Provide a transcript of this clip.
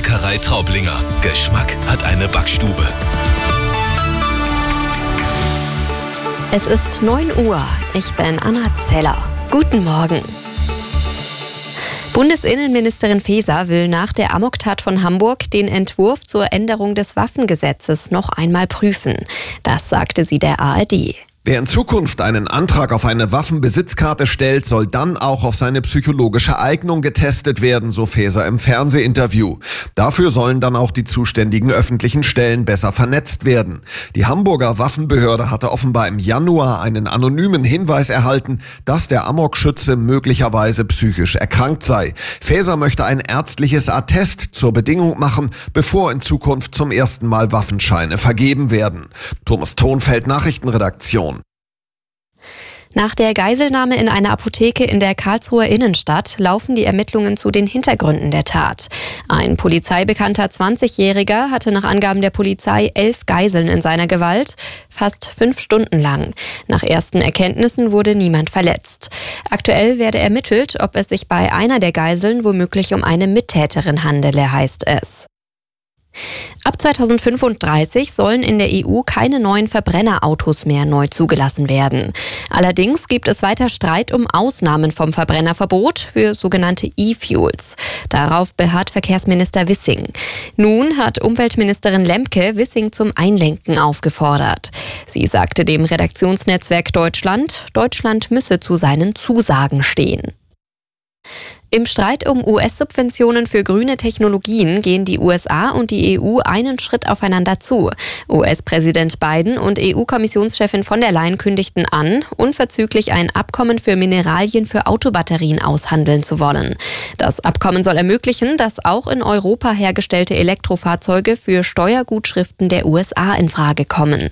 Bäckerei Traublinger. Geschmack hat eine Backstube. Es ist 9 Uhr. Ich bin Anna Zeller. Guten Morgen. Bundesinnenministerin Faeser will nach der Amoktat von Hamburg den Entwurf zur Änderung des Waffengesetzes noch einmal prüfen. Das sagte sie der ARD. Wer in Zukunft einen Antrag auf eine Waffenbesitzkarte stellt, soll dann auch auf seine psychologische Eignung getestet werden, so Faeser im Fernsehinterview. Dafür sollen dann auch die zuständigen öffentlichen Stellen besser vernetzt werden. Die Hamburger Waffenbehörde hatte offenbar im Januar einen anonymen Hinweis erhalten, dass der Amokschütze möglicherweise psychisch erkrankt sei. Faeser möchte ein ärztliches Attest zur Bedingung machen, bevor in Zukunft zum ersten Mal Waffenscheine vergeben werden. Thomas Tonfeld Nachrichtenredaktion. Nach der Geiselnahme in einer Apotheke in der Karlsruher Innenstadt laufen die Ermittlungen zu den Hintergründen der Tat. Ein polizeibekannter 20-Jähriger hatte nach Angaben der Polizei elf Geiseln in seiner Gewalt, fast fünf Stunden lang. Nach ersten Erkenntnissen wurde niemand verletzt. Aktuell werde ermittelt, ob es sich bei einer der Geiseln womöglich um eine Mittäterin handele, heißt es. Ab 2035 sollen in der EU keine neuen Verbrennerautos mehr neu zugelassen werden. Allerdings gibt es weiter Streit um Ausnahmen vom Verbrennerverbot für sogenannte E-Fuels. Darauf beharrt Verkehrsminister Wissing. Nun hat Umweltministerin Lemke Wissing zum Einlenken aufgefordert. Sie sagte dem Redaktionsnetzwerk Deutschland, Deutschland müsse zu seinen Zusagen stehen. Im Streit um US-Subventionen für grüne Technologien gehen die USA und die EU einen Schritt aufeinander zu. US-Präsident Biden und EU-Kommissionschefin von der Leyen kündigten an, unverzüglich ein Abkommen für Mineralien für Autobatterien aushandeln zu wollen. Das Abkommen soll ermöglichen, dass auch in Europa hergestellte Elektrofahrzeuge für Steuergutschriften der USA in Frage kommen.